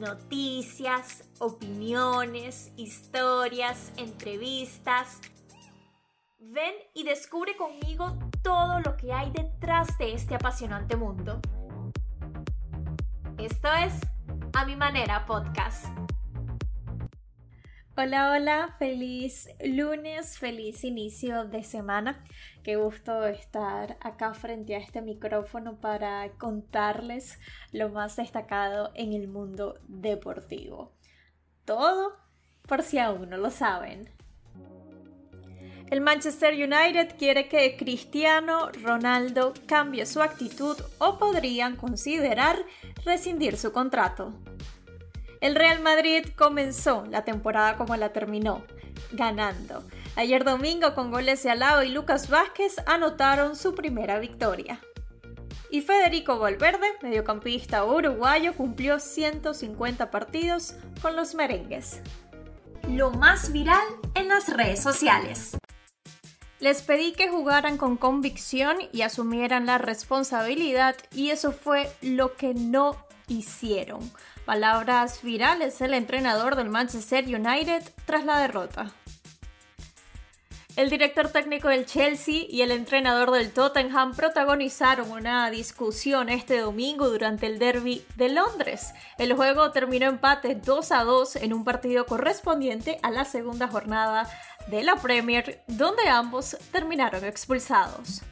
noticias, opiniones, historias, entrevistas. Ven y descubre conmigo todo lo que hay detrás de este apasionante mundo. Esto es A Mi Manera Podcast. Hola, hola, feliz lunes, feliz inicio de semana. Qué gusto estar acá frente a este micrófono para contarles lo más destacado en el mundo deportivo. Todo por si aún no lo saben. El Manchester United quiere que Cristiano Ronaldo cambie su actitud o podrían considerar rescindir su contrato. El Real Madrid comenzó la temporada como la terminó, ganando. Ayer domingo con goles de Alao y Lucas Vázquez anotaron su primera victoria. Y Federico Valverde, mediocampista uruguayo, cumplió 150 partidos con los merengues. Lo más viral en las redes sociales. Les pedí que jugaran con convicción y asumieran la responsabilidad y eso fue lo que no hicieron. Palabras virales del entrenador del Manchester United tras la derrota. El director técnico del Chelsea y el entrenador del Tottenham protagonizaron una discusión este domingo durante el derby de Londres. El juego terminó empate 2 a 2 en un partido correspondiente a la segunda jornada de la Premier, donde ambos terminaron expulsados.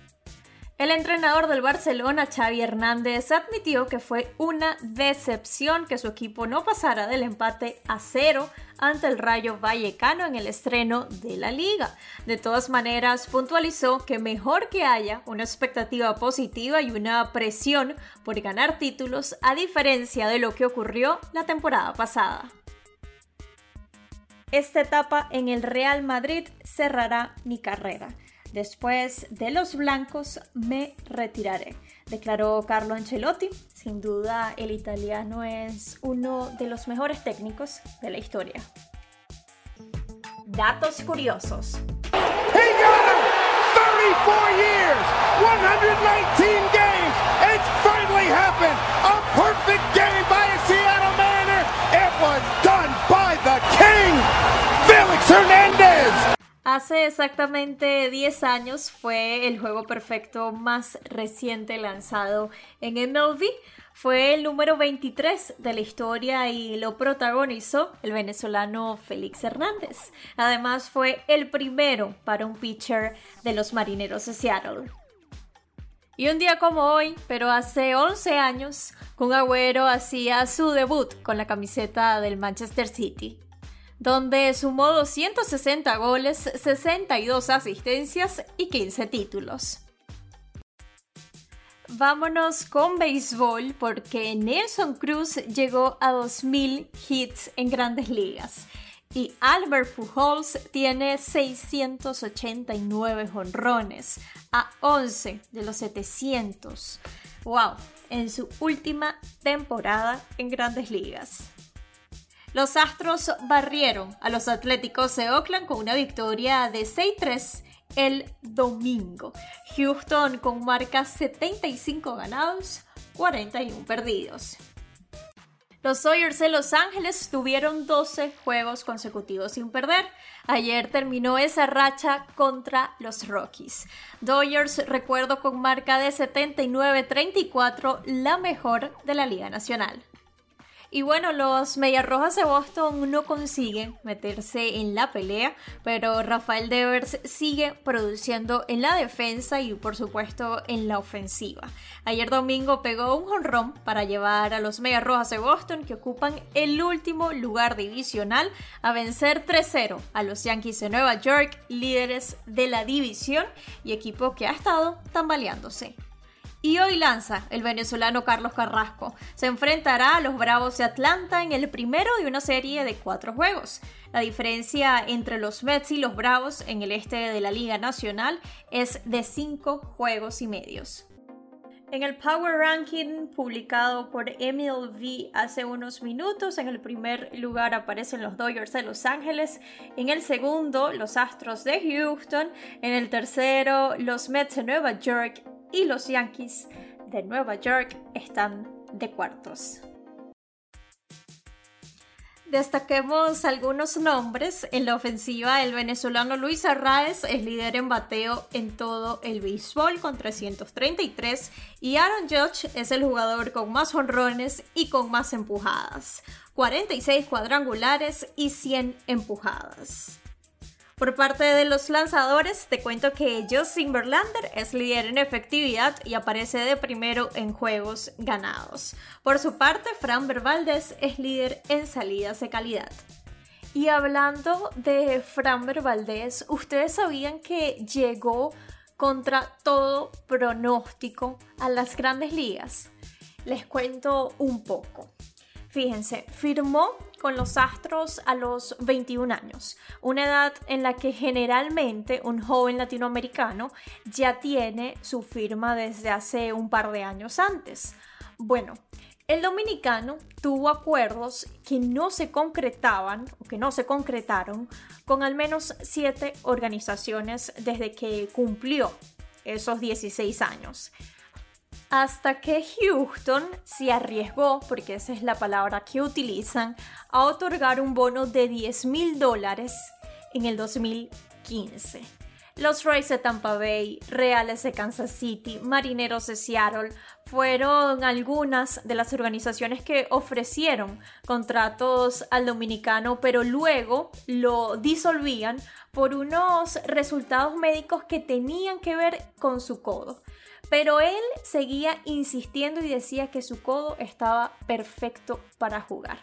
El entrenador del Barcelona, Xavi Hernández, admitió que fue una decepción que su equipo no pasara del empate a cero ante el Rayo Vallecano en el estreno de la liga. De todas maneras, puntualizó que mejor que haya una expectativa positiva y una presión por ganar títulos a diferencia de lo que ocurrió la temporada pasada. Esta etapa en el Real Madrid cerrará mi carrera. Después de los blancos me retiraré, declaró Carlo Ancelotti. Sin duda, el italiano es uno de los mejores técnicos de la historia. Datos curiosos. He got him! 34 years, 119 games. It's finally happened. A perfect Hace exactamente 10 años fue el juego perfecto más reciente lanzado en MLB. Fue el número 23 de la historia y lo protagonizó el venezolano Félix Hernández. Además fue el primero para un pitcher de los Marineros de Seattle. Y un día como hoy, pero hace 11 años, Kun Agüero hacía su debut con la camiseta del Manchester City donde sumó 260 goles, 62 asistencias y 15 títulos. Vámonos con béisbol porque Nelson Cruz llegó a 2.000 hits en grandes ligas y Albert Pujols tiene 689 jonrones a 11 de los 700. ¡Wow! En su última temporada en grandes ligas. Los Astros barrieron a los Atléticos de Oakland con una victoria de 6-3 el domingo. Houston con marca 75 ganados, 41 perdidos. Los Dodgers de Los Ángeles tuvieron 12 juegos consecutivos sin perder. Ayer terminó esa racha contra los Rockies. Dodgers, recuerdo, con marca de 79-34, la mejor de la Liga Nacional. Y bueno, los Mediarrojas de Boston no consiguen meterse en la pelea, pero Rafael Devers sigue produciendo en la defensa y por supuesto en la ofensiva. Ayer domingo pegó un jonrón para llevar a los Mediarrojas de Boston que ocupan el último lugar divisional a vencer 3-0 a los Yankees de Nueva York, líderes de la división y equipo que ha estado tambaleándose. Y hoy lanza el venezolano Carlos Carrasco. Se enfrentará a los Bravos de Atlanta en el primero de una serie de cuatro juegos. La diferencia entre los Mets y los Bravos en el este de la Liga Nacional es de cinco juegos y medios. En el Power Ranking publicado por MLB hace unos minutos, en el primer lugar aparecen los Dodgers de Los Ángeles, en el segundo los Astros de Houston, en el tercero los Mets de Nueva York y los Yankees de Nueva York están de cuartos. Destaquemos algunos nombres. En la ofensiva, el venezolano Luis Arraez es líder en bateo en todo el béisbol con 333 y Aaron Judge es el jugador con más honrones y con más empujadas, 46 cuadrangulares y 100 empujadas. Por parte de los lanzadores, te cuento que Justin Verlander es líder en efectividad y aparece de primero en juegos ganados. Por su parte, Fran Valdez es líder en salidas de calidad. Y hablando de Fran Valdez, ¿ustedes sabían que llegó contra todo pronóstico a las grandes ligas? Les cuento un poco. Fíjense, firmó con los Astros a los 21 años, una edad en la que generalmente un joven latinoamericano ya tiene su firma desde hace un par de años antes. Bueno, el dominicano tuvo acuerdos que no se concretaban o que no se concretaron con al menos siete organizaciones desde que cumplió esos 16 años hasta que Houston se arriesgó, porque esa es la palabra que utilizan, a otorgar un bono de 10 mil dólares en el 2015. Los Rays de Tampa Bay, Reales de Kansas City, Marineros de Seattle fueron algunas de las organizaciones que ofrecieron contratos al dominicano, pero luego lo disolvían por unos resultados médicos que tenían que ver con su codo. Pero él seguía insistiendo y decía que su codo estaba perfecto para jugar.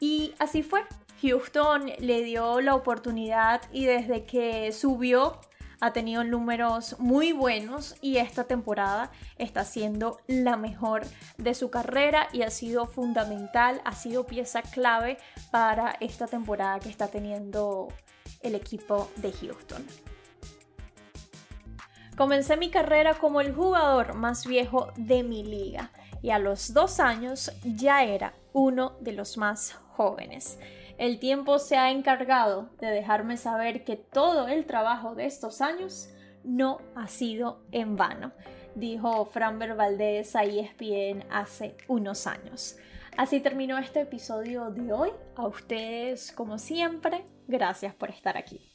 Y así fue. Houston le dio la oportunidad y desde que subió ha tenido números muy buenos y esta temporada está siendo la mejor de su carrera y ha sido fundamental, ha sido pieza clave para esta temporada que está teniendo el equipo de Houston. Comencé mi carrera como el jugador más viejo de mi liga y a los dos años ya era uno de los más jóvenes. El tiempo se ha encargado de dejarme saber que todo el trabajo de estos años no ha sido en vano, dijo Franber Valdés a ESPN hace unos años. Así terminó este episodio de hoy. A ustedes, como siempre, gracias por estar aquí.